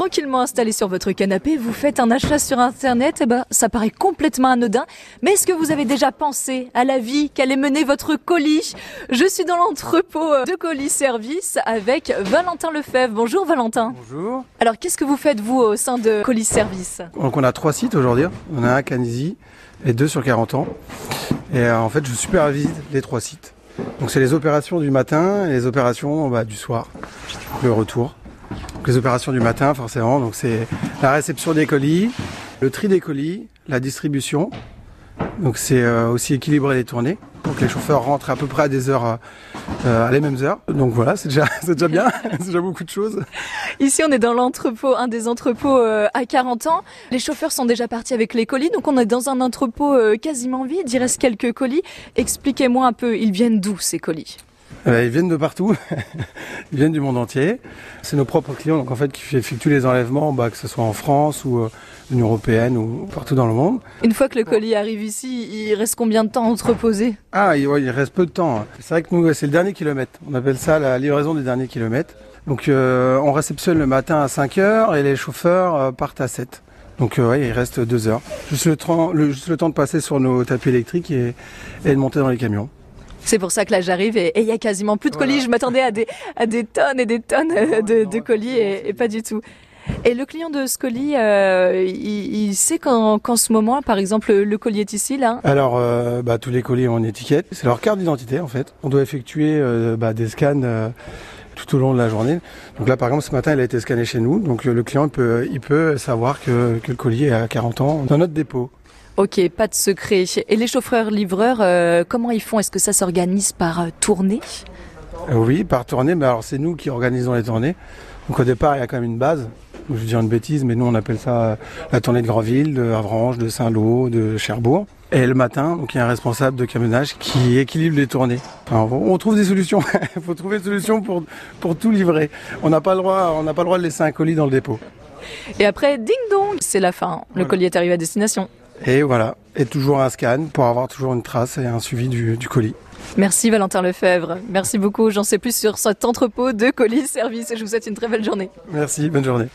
tranquillement installé sur votre canapé, vous faites un achat sur internet, et ben ça paraît complètement anodin, mais est-ce que vous avez déjà pensé à la vie qu'allait mener votre colis? Je suis dans l'entrepôt de colis service avec Valentin Lefebvre. Bonjour Valentin. Bonjour. Alors qu'est-ce que vous faites vous au sein de colis service? Donc on a trois sites aujourd'hui. On a un à Canisi et deux sur 40 ans. Et euh, en fait je supervise les trois sites. Donc c'est les opérations du matin et les opérations bah, du soir, le retour. Les opérations du matin forcément, donc c'est la réception des colis, le tri des colis, la distribution. Donc c'est euh, aussi équilibrer les tournées. Donc les chauffeurs rentrent à peu près à des heures, euh, à les mêmes heures. Donc voilà, c'est déjà, bien, c'est déjà beaucoup de choses. Ici, on est dans l'entrepôt, un des entrepôts euh, à 40 ans. Les chauffeurs sont déjà partis avec les colis, donc on est dans un entrepôt euh, quasiment vide. Il reste quelques colis. Expliquez-moi un peu, ils viennent d'où ces colis? Euh, ils viennent de partout, ils viennent du monde entier. C'est nos propres clients, donc en fait, qui effectuent les enlèvements, bah, que ce soit en France ou euh, l'Union européenne ou partout dans le monde. Une fois que le colis arrive ici, il reste combien de temps entreposé Ah, il, ouais, il reste peu de temps. hein. C'est vrai que nous, c'est le dernier kilomètre. On appelle ça la livraison du dernier kilomètre. Donc, euh, on réceptionne le matin à 5 heures et les chauffeurs euh, partent à 7. Donc, euh, ouais, il reste 2 heures. Juste le, temps- le- juste le temps de passer sur nos tapis électriques et, et de monter dans les camions. C'est pour ça que là j'arrive et il y a quasiment plus de colis. Voilà. Je m'attendais à des, à des tonnes et des tonnes de, de colis et, et pas du tout. Et le client de ce colis, euh, il, il sait qu'en qu'en ce moment, par exemple, le colis est ici, là. Alors, euh, bah, tous les colis ont une étiquette. C'est leur carte d'identité, en fait. On doit effectuer euh, bah, des scans tout au long de la journée. Donc là, par exemple, ce matin, il a été scanné chez nous. Donc le client il peut, il peut savoir que, que le colis est à 40 ans dans notre dépôt. Ok, pas de secret. Et les chauffeurs-livreurs, euh, comment ils font? Est-ce que ça s'organise par euh, tournée? Euh, oui, par tournée, mais alors c'est nous qui organisons les tournées. Donc au départ, il y a quand même une base. Je vais dire une bêtise, mais nous on appelle ça la tournée de Grandville, de Avranches, de Saint-Lô, de Cherbourg. Et le matin, donc il y a un responsable de camionnage qui équilibre les tournées. On trouve des solutions. Il faut trouver des solutions pour, pour tout livrer. On n'a pas le droit, on n'a pas le droit de laisser un colis dans le dépôt. Et après, ding dong, c'est la fin. Le Voilà. colis est arrivé à destination. Et voilà. Et toujours un scan pour avoir toujours une trace et un suivi du, du colis. Merci Valentin Lefebvre. Merci beaucoup. J'en sais plus sur cet entrepôt de colis service et je vous souhaite une très belle journée. Merci, bonne journée.